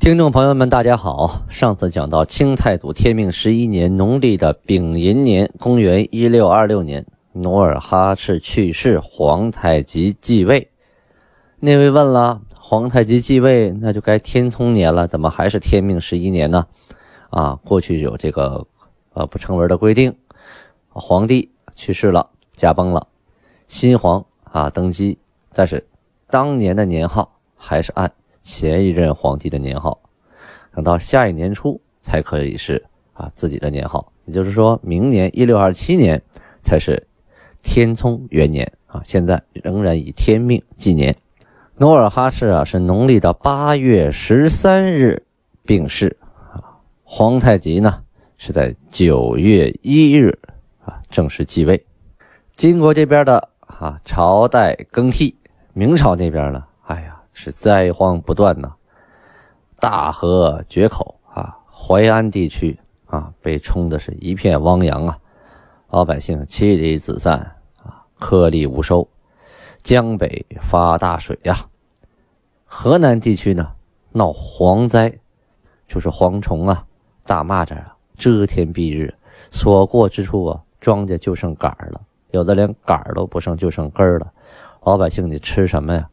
听众朋友们，大家好。上次讲到清太祖天命十一年农历的丙寅年，公元一六二六年，努尔哈赤去世，皇太极继位。那位问了，皇太极继位，那就该天聪年了，怎么还是天命十一年呢？啊，过去有这个呃不成文的规定，皇帝去世了，驾崩了，新皇啊登基，但是当年的年号还是按。前一任皇帝的年号，等到下一年初才可以是啊自己的年号，也就是说明年一六二七年才是天聪元年啊。现在仍然以天命纪年。努尔哈赤啊是农历的八月十三日病逝啊，皇太极呢是在九月一日啊正式继位。金国这边的啊朝代更替，明朝那边呢，是灾荒不断呐，大河决口啊，淮安地区啊被冲的是一片汪洋啊，老百姓妻离子散啊，颗粒无收。江北发大水呀，河南地区呢闹蝗灾，就是蝗虫啊、大蚂蚱啊，遮天蔽日，所过之处啊，庄稼就剩杆儿了，有的连杆儿都不剩，就剩根儿了。老百姓你吃什么呀？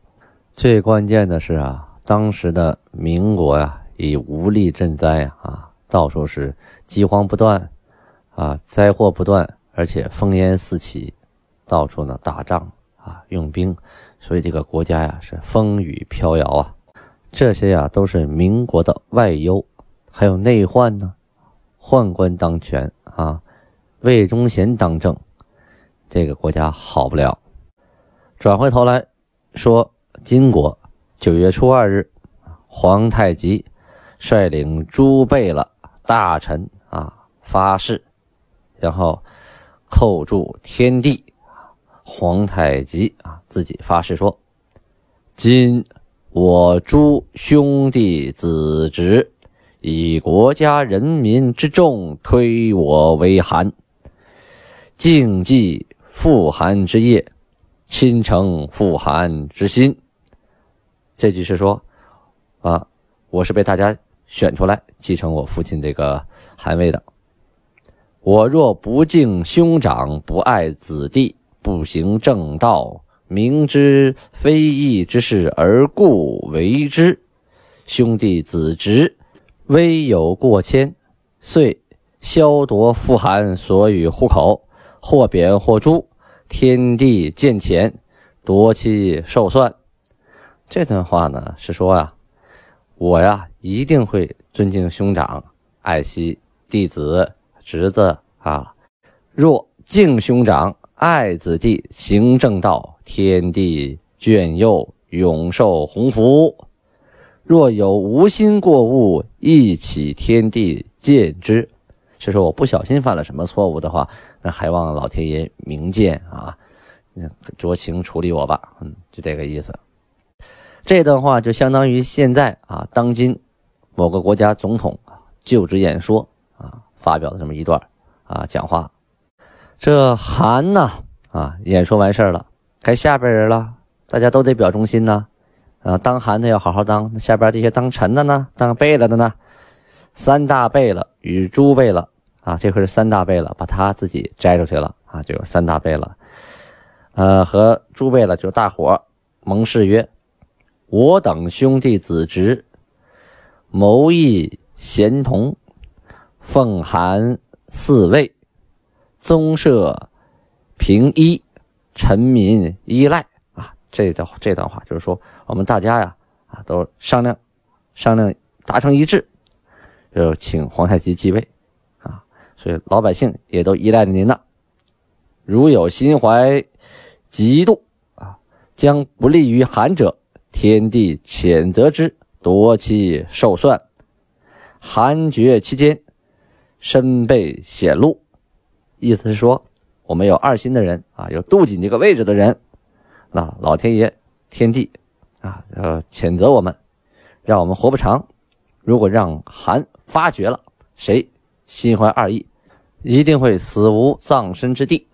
最关键的是啊，当时的民国呀，已无力赈灾啊，到处是饥荒不断，啊，灾祸不断，而且烽烟四起，到处呢打仗啊，用兵，所以这个国家呀是风雨飘摇啊。这些呀都是民国的外忧，还有内患呢，宦官当权啊，魏忠贤当政，这个国家好不了。转回头来说。金国九月初二日，皇太极率领诸贝勒大臣啊发誓，然后叩祝天地。皇太极啊自己发誓说：“今我诸兄弟子侄，以国家人民之众推我为汗，敬祭复汗之业，亲承复汗之心。”这句是说，啊，我是被大家选出来继承我父亲这个汗位的。我若不敬兄长，不爱子弟，不行正道，明知非义之事而故为之，兄弟子侄微有过谦，遂削夺父汗所与户口，或贬或诛，天地见钱，夺其寿算。这段话呢是说啊，我呀一定会尊敬兄长，爱惜弟子侄子啊。若敬兄长，爱子弟，行正道，天地眷佑，永受鸿福；若有无心过误，一起天地见之。是说我不小心犯了什么错误的话，那还望老天爷明鉴啊，酌情处理我吧。嗯，就这个意思。这段话就相当于现在啊，当今某个国家总统就职演说啊发表的这么一段啊讲话。这韩呢啊演说完事儿了，该下边人了，大家都得表忠心呐啊，当韩的要好好当，下边这些当臣的呢，当贝勒的呢，三大贝勒与诸贝勒啊，这回是三大贝勒，把他自己摘出去了啊，就有三大贝勒，呃，和诸贝勒就大伙盟誓曰。我等兄弟子侄，谋议贤同，奉函四位，宗社平一，臣民依赖啊！这段这段话就是说，我们大家呀啊都商量商量，达成一致，就请皇太极继位啊！所以老百姓也都依赖着您呢。如有心怀嫉妒啊，将不利于韩者。天地谴责之，夺其寿算。韩厥期间，身被显露，意思是说，我们有二心的人啊，有妒忌这个位置的人，那老天爷、天地啊，呃，谴责我们，让我们活不长。如果让韩发觉了，谁心怀二意，一定会死无葬身之地。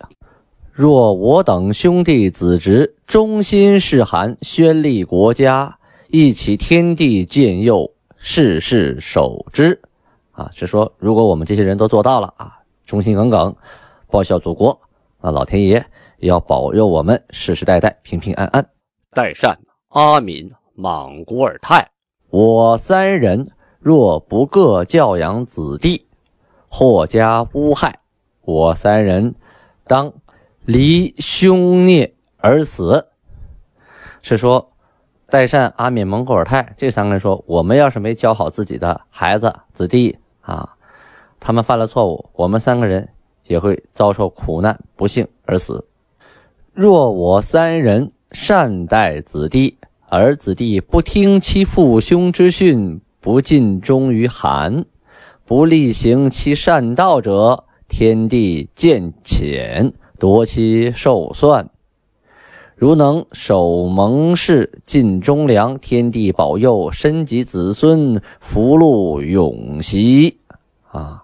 若我等兄弟子侄忠心事韩，宣立国家，一起天地建佑，世世守之。啊，是说如果我们这些人都做到了啊，忠心耿耿，报效祖国，那老天爷也要保佑我们世世代代平平安安。代善、阿敏、莽古尔泰，我三人。若不各教养子弟，或加污害，我三人当离凶孽而死。是说，代善、阿敏、蒙古尔泰这三个人说，我们要是没教好自己的孩子子弟啊，他们犯了错误，我们三个人也会遭受苦难，不幸而死。若我三人善待子弟，而子弟不听其父兄之训。不尽忠于韩，不力行其善道者，天地见谴，夺其寿算。如能守盟誓，尽忠良，天地保佑，身及子孙，福禄永袭。啊，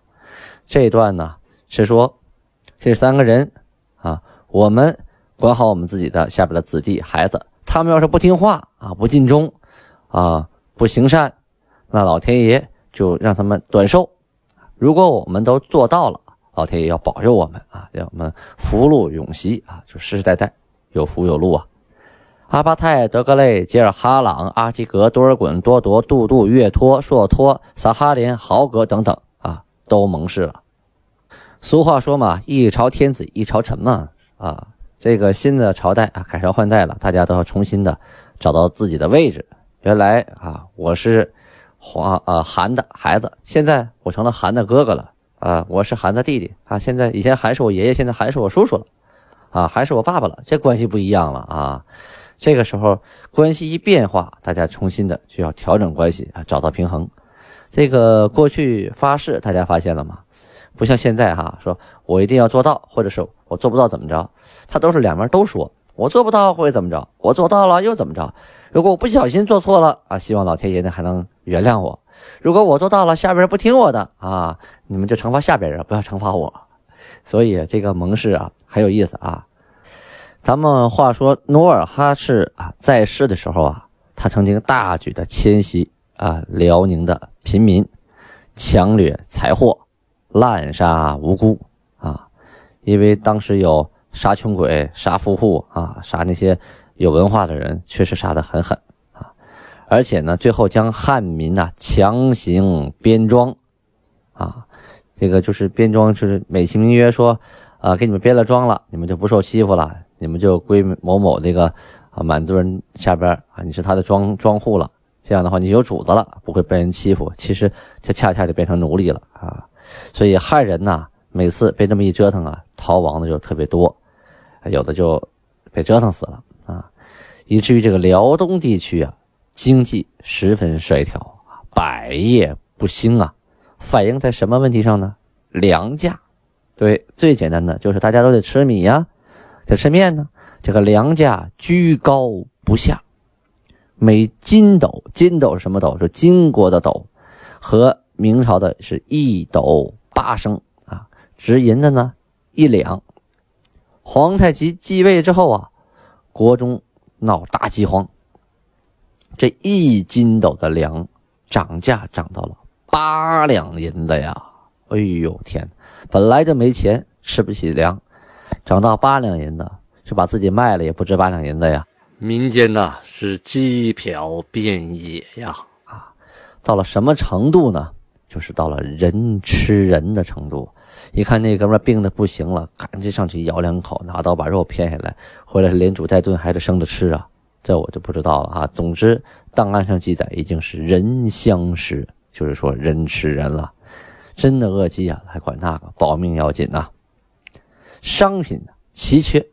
这段呢是说，这三个人啊，我们管好我们自己的下边的子弟孩子，他们要是不听话啊，不尽忠啊，不行善。那老天爷就让他们短寿。如果我们都做到了，老天爷要保佑我们啊，让我们福禄永袭啊，就世世代代有福有禄啊。阿巴泰、德格类、杰尔哈朗、阿基格、多尔衮、多铎、杜杜、岳托、硕托、撒哈连、豪格等等啊，都盟誓了。俗话说嘛，一朝天子一朝臣嘛啊，这个新的朝代啊，改朝换代了，大家都要重新的找到自己的位置。原来啊，我是。黄啊，韩的孩子，现在我成了韩的哥哥了啊！我是韩的弟弟啊！现在以前韩是我爷爷，现在韩是我叔叔了啊！还是我爸爸了，这关系不一样了啊！这个时候关系一变化，大家重新的就要调整关系啊，找到平衡。这个过去发誓，大家发现了吗？不像现在哈，说我一定要做到，或者是我做不到怎么着？他都是两边都说，我做不到会怎么着？我做到了又怎么着？如果我不小心做错了啊，希望老天爷呢还能原谅我。如果我做到了，下边不听我的啊，你们就惩罚下边人，不要惩罚我。所以这个盟誓啊很有意思啊。咱们话说努尔哈赤啊在世的时候啊，他曾经大举的迁徙啊辽宁的平民，强掠财货，滥杀无辜啊。因为当时有杀穷鬼、杀富户啊，杀那些。有文化的人确实杀得很狠，而且呢，最后将汉民呐强行编装，啊，这个就是编装，就是美其名曰说，啊，给你们编了装了，你们就不受欺负了，你们就归某某这个啊满族人下边啊，你是他的庄庄户了，这样的话你有主子了，不会被人欺负。其实这恰恰就变成奴隶了啊，所以汉人呐，每次被这么一折腾啊，逃亡的就特别多，有的就被折腾死了啊。以至于这个辽东地区啊，经济十分衰条，百业不兴啊，反映在什么问题上呢？粮价，对，最简单的就是大家都得吃米呀，得吃面呢，这个粮价居高不下，每金斗，金斗是什么斗？是金国的斗，和明朝的是一斗八升啊，值银子呢一两。皇太极继位之后啊，国中。闹大饥荒，这一斤斗的粮涨价涨到了八两银子呀！哎呦天，本来就没钱，吃不起粮，涨到八两银子，是把自己卖了也不值八两银子呀！民间呐是鸡殍遍野呀！啊，到了什么程度呢？就是到了人吃人的程度。一看那哥们病的不行了，赶紧上去咬两口，拿刀把肉片下来，回来连煮带炖还得生着吃啊！这我就不知道了啊。总之，档案上记载已经是人相食，就是说人吃人了。真的饿饥啊，还管那个保命要紧呐。商品奇缺，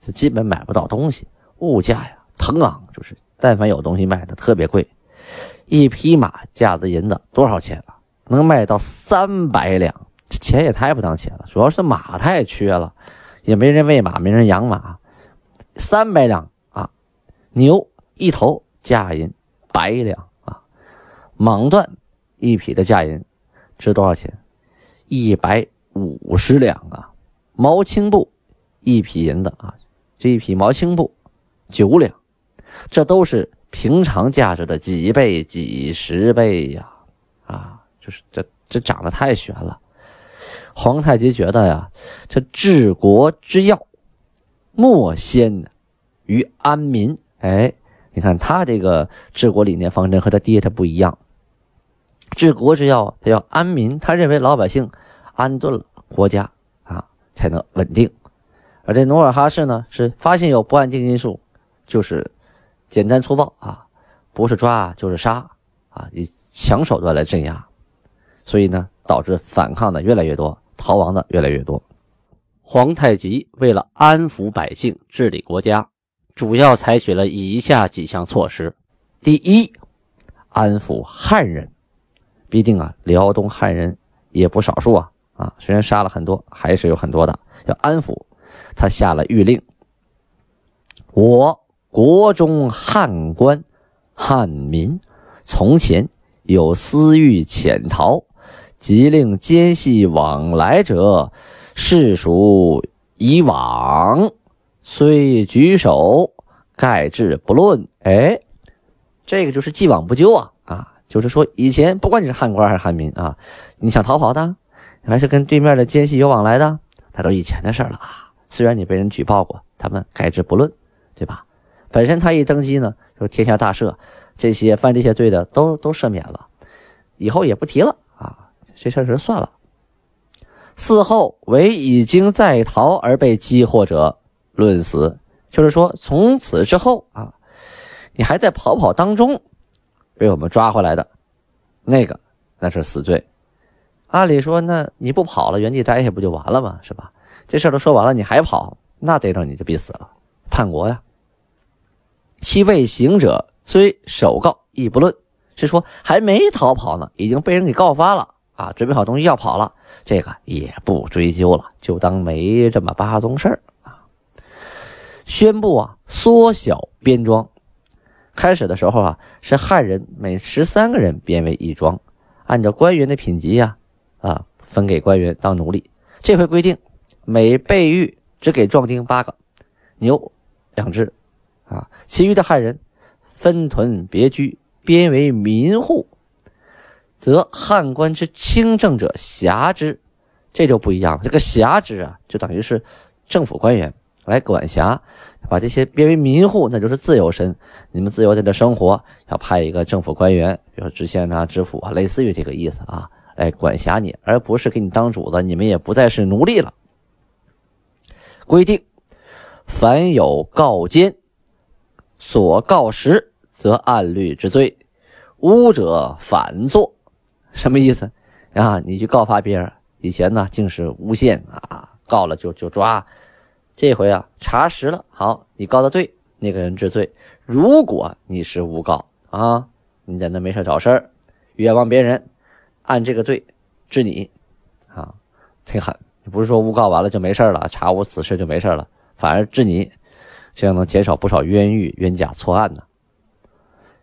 这基本买不到东西。物价呀腾昂，就是但凡有东西卖的特别贵。一匹马价子银子多少钱啊？能卖到三百两，这钱也太不当钱了。主要是马太缺了，也没人喂马，没人养马。三百两，牛一头价银百两啊，蟒缎一匹的价银值多少钱？一百五十两啊，毛青布一匹银子啊，这一匹毛青布九两，这都是平常价值的几倍、几十倍呀！啊，就是这这长得太悬了。皇太极觉得呀，这治国之要，莫先于安民。哎，你看他这个治国理念方针和他爹他不一样。治国之要，他要安民，他认为老百姓安顿了，国家啊才能稳定。而这努尔哈赤呢，是发现有不安定因素，就是简单粗暴啊，不是抓就是杀啊，以强手段来镇压，所以呢，导致反抗的越来越多，逃亡的越来越多。皇太极为了安抚百姓、治理国家，主要采取了以下几项措施：第一，安抚汉人。毕竟啊，辽东汉人也不少数啊啊，虽然杀了很多，还是有很多的要安抚。他下了谕令：我国中汉官、汉民，从前有私欲潜逃，即令奸细往来者，视属以往，虽举手，盖至不论。哎，这个就是既往不咎啊。啊就是说，以前不管你是汉官还是汉民啊，你想逃跑的，还是跟对面的奸细有往来的，他都以前的事了啊。虽然你被人举报过，他们盖之不论，对吧？本身他一登基呢，就天下大赦，这些犯这些罪的都都赦免了，以后也不提了啊，这事儿就算了。嗣后为已经在逃而被激获者，论死。就是说，从此之后啊，你还在跑跑当中。被我们抓回来的，那个那是死罪。按理说，那你不跑了，原地待下不就完了吗？是吧？这事都说完了，你还跑，那逮着你就必死了，叛国呀！其未行者，虽首告亦不论，是说还没逃跑呢，已经被人给告发了啊！准备好东西要跑了，这个也不追究了，就当没这么八宗事儿！宣布啊，缩小编庄。开始的时候啊，是汉人每十三个人编为一庄，按照官员的品级呀，啊分给官员当奴隶。这回规定，每备狱只给壮丁八个，牛两只，啊，其余的汉人分屯别居，编为民户，则汉官之清正者辖之。这就不一样了，这个辖之啊，就等于是政府官员。来管辖，把这些编为民户，那就是自由身。你们自由在这生活，要派一个政府官员，比如说知县啊、知府啊，类似于这个意思啊，来管辖你，而不是给你当主子。你们也不再是奴隶了。规定，凡有告奸，所告实，则按律之罪；诬者反作。什么意思啊？你去告发别人，以前呢竟是诬陷啊，告了就就抓。这回啊，查实了，好，你告的对，那个人治罪。如果你是诬告啊，你在那没事找事儿，冤枉别人，按这个罪治你，啊，挺狠。不是说诬告完了就没事了，查无此事就没事了，反而治你，这样能减少不少冤狱、冤假错案呢。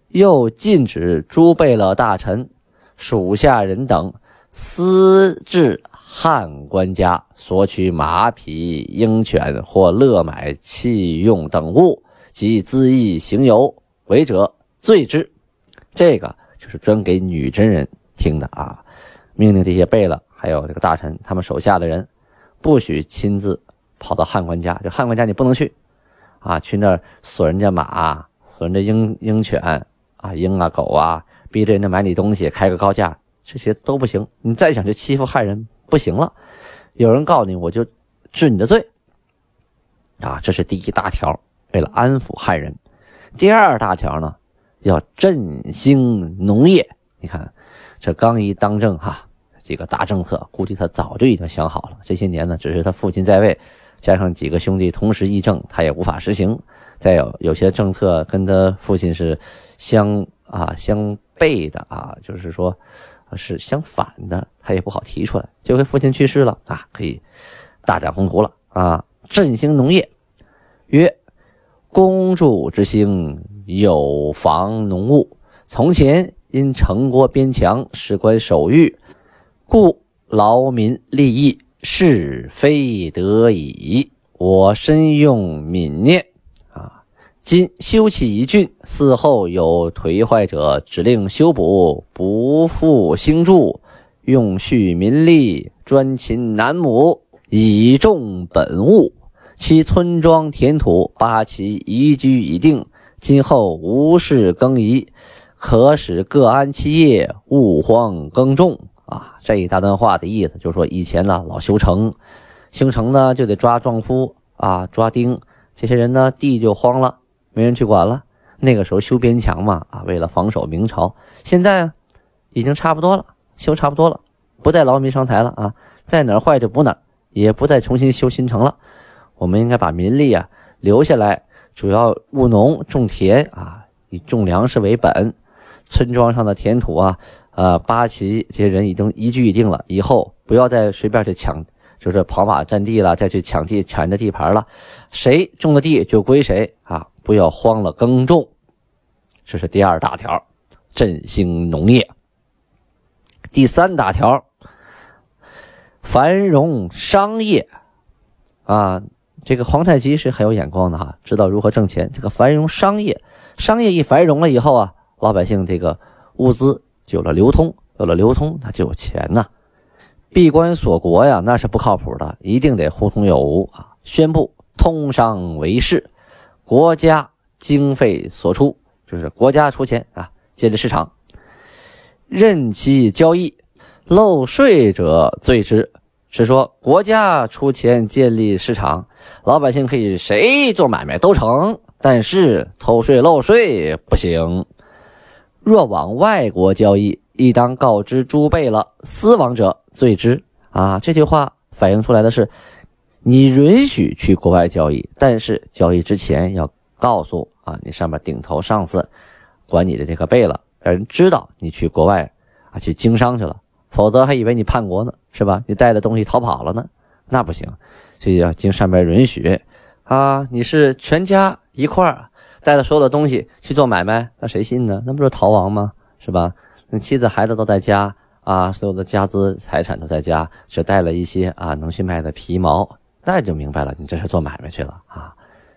又禁止诸贝勒大臣、属下人等私治。汉官家索取马匹、鹰犬或勒买器用等物及恣意行游违者，罪之。这个就是专给女真人听的啊！命令这些贝勒还有这个大臣，他们手下的人，不许亲自跑到汉官家。就汉官家你不能去啊！去那儿锁人家马，锁人家鹰鹰犬啊、鹰啊、狗啊，逼着人家买你东西，开个高价，这些都不行。你再想去欺负汉人。不行了，有人告你，我就治你的罪啊！这是第一大条，为了安抚汉人。第二大条呢，要振兴农业。你看，这刚一当政哈，几个大政策，估计他早就已经想好了。这些年呢，只是他父亲在位，加上几个兄弟同时议政，他也无法实行。再有有些政策跟他父亲是相啊相悖的啊，就是说。是相反的，他也不好提出来。这回父亲去世了啊，可以大展宏图了啊，振兴农业。曰：公主之兴，有房农务。从前因城郭边墙，事关守御，故劳民利益，是非得已。我深用悯念！今修葺一郡，嗣后有颓坏者，指令修补，不复兴筑，用恤民力，专勤男母，以重本物。其村庄田土，八旗宜居已定，今后无事更移。可使各安其业，勿荒耕种啊！这一大段话的意思就是说，以前呢老修城，修城呢就得抓壮夫啊，抓丁，这些人呢地就荒了，没人去管了。那个时候修边墙嘛啊，为了防守明朝。现在已经差不多了，修差不多了，不再劳民伤财了啊，在哪儿坏就补哪儿，也不再重新修新城了。我们应该把民力啊留下来，主要务农种田啊，以种粮食为本。村庄上的田土啊，呃，八旗这些人已经一居已定了，以后不要再随便去抢，就是跑马占地了，再去抢地抢着地盘了，谁种的地就归谁啊，不要荒了耕种。这是第二大条，振兴农业。第三大条，繁荣商业啊，这个皇太极是很有眼光的哈，知道如何挣钱。这个繁荣商业，商业一繁荣了以后啊。老百姓这个物资就有了流通，有了流通，他就有钱呐。闭关锁国呀，那是不靠谱的，一定得互通有无啊。宣布通商为市，国家经费所出，就是国家出钱啊，建立市场，任其交易，漏税者罪之。是说国家出钱建立市场，老百姓可以谁做买卖都成，但是偷税漏税不行。若往外国交易，亦当告知诸备了。私亡者罪之。啊，这句话反映出来的是，你允许去国外交易，但是交易之前要告诉啊，你上面顶头上司管你的这个备了，让人知道你去国外啊去经商去了，否则还以为你叛国呢，是吧？你带的东西逃跑了呢，那不行。所以要经上面允许啊，你是全家一块儿。带着所有的东西去做买卖，那谁信呢？那不是逃亡吗？是吧？那妻子孩子都在家啊，所有的家资财产都在家，只带了一些啊能去卖的皮毛，那就明白了，你这是做买卖去了啊，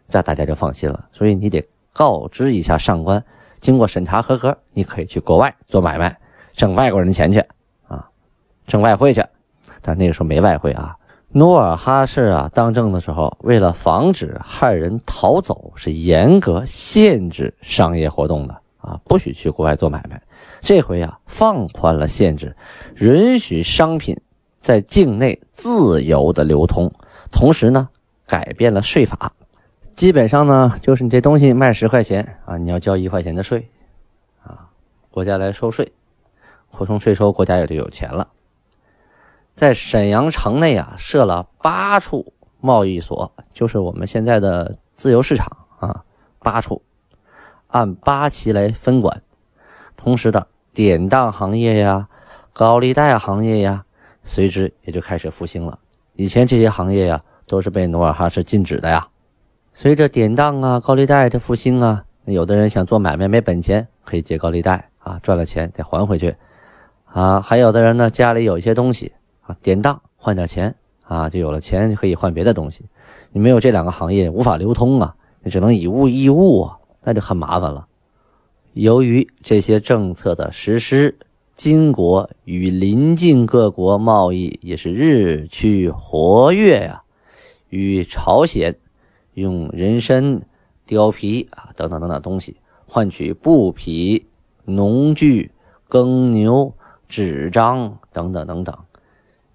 这大家就放心了。所以你得告知一下上官，经过审查合格，你可以去国外做买卖，挣外国人的钱去啊，挣外汇去。但那个时候没外汇啊。努尔哈赤啊，当政的时候，为了防止汉人逃走，是严格限制商业活动的啊，不许去国外做买卖。这回啊，放宽了限制，允许商品在境内自由的流通，同时呢，改变了税法，基本上呢，就是你这东西卖十块钱啊，你要交一块钱的税，啊，国家来收税，扩充税收，国家也就有钱了。在沈阳城内啊，设了八处贸易所，就是我们现在的自由市场啊，八处，按八旗来分管。同时的典当行业呀、高利贷行业呀，随之也就开始复兴了。以前这些行业呀，都是被努尔哈赤禁止的呀。随着典当啊、高利贷的复兴啊，有的人想做买卖没本钱，可以借高利贷啊，赚了钱再还回去啊。还有的人呢，家里有一些东西。啊，典当换点钱啊，就有了钱就可以换别的东西。你没有这两个行业，无法流通啊，你只能以物易物啊，那就很麻烦了。由于这些政策的实施，金国与邻近各国贸易也是日趋活跃呀。与朝鲜用人参、貂皮啊等等等等东西换取布匹、农具、耕牛、纸张等等等等。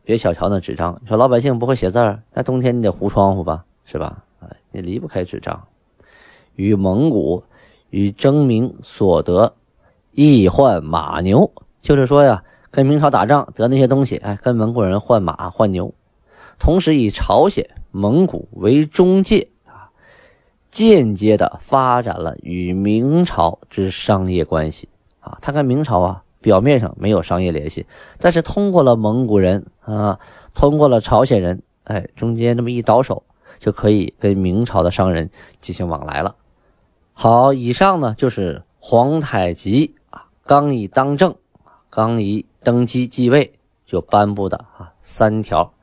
别小瞧那纸张，说老百姓不会写字儿，那冬天你得糊窗户吧，是吧？啊，你离不开纸张。与蒙古与征明所得，易换马牛，就是说呀，跟明朝打仗得那些东西，哎，跟蒙古人换马换牛，同时以朝鲜、蒙古为中介啊，间接的发展了与明朝之商业关系啊。他跟明朝啊表面上没有商业联系，但是通过了蒙古人啊，通过了朝鲜人，哎，中间这么一倒手，就可以跟明朝的商人进行往来了。好，以上呢就是皇太极啊刚一当政，刚一登基继位就颁布的啊三条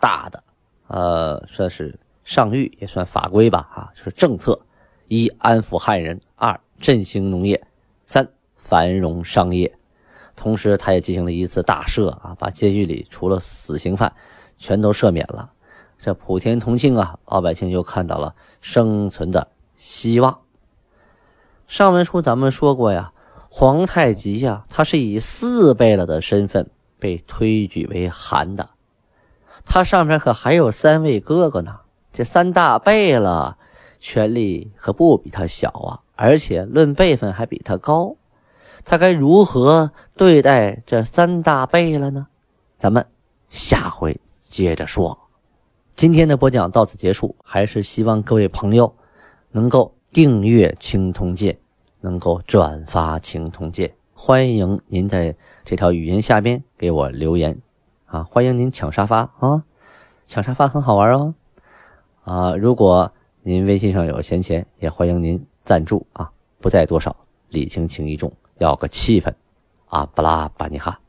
大的，呃，算是上谕也算法规吧啊，就是政策：一安抚汉人，二振兴农业，三繁荣商业。同时，他也进行了一次大赦啊，把监狱里除了死刑犯，全都赦免了。这普天同庆啊，老百姓又看到了生存的希望。上文书咱们说过呀，皇太极呀，他是以四贝勒的身份被推举为汗的，他上面可还有三位哥哥呢。这三大贝勒权力可不比他小啊，而且论辈分还比他高。他该如何对待这三大贝勒呢？咱们下回接着说。今天的播讲到此结束，还是希望各位朋友能够订阅《青铜剑》，能够转发《青铜剑》。欢迎您在这条语音下边给我留言啊！欢迎您抢沙发啊！抢沙发很好玩哦啊！如果您微信上有闲钱，也欢迎您赞助啊！不在多少，礼轻情意重。要个气氛，啊，巴拉巴尼哈。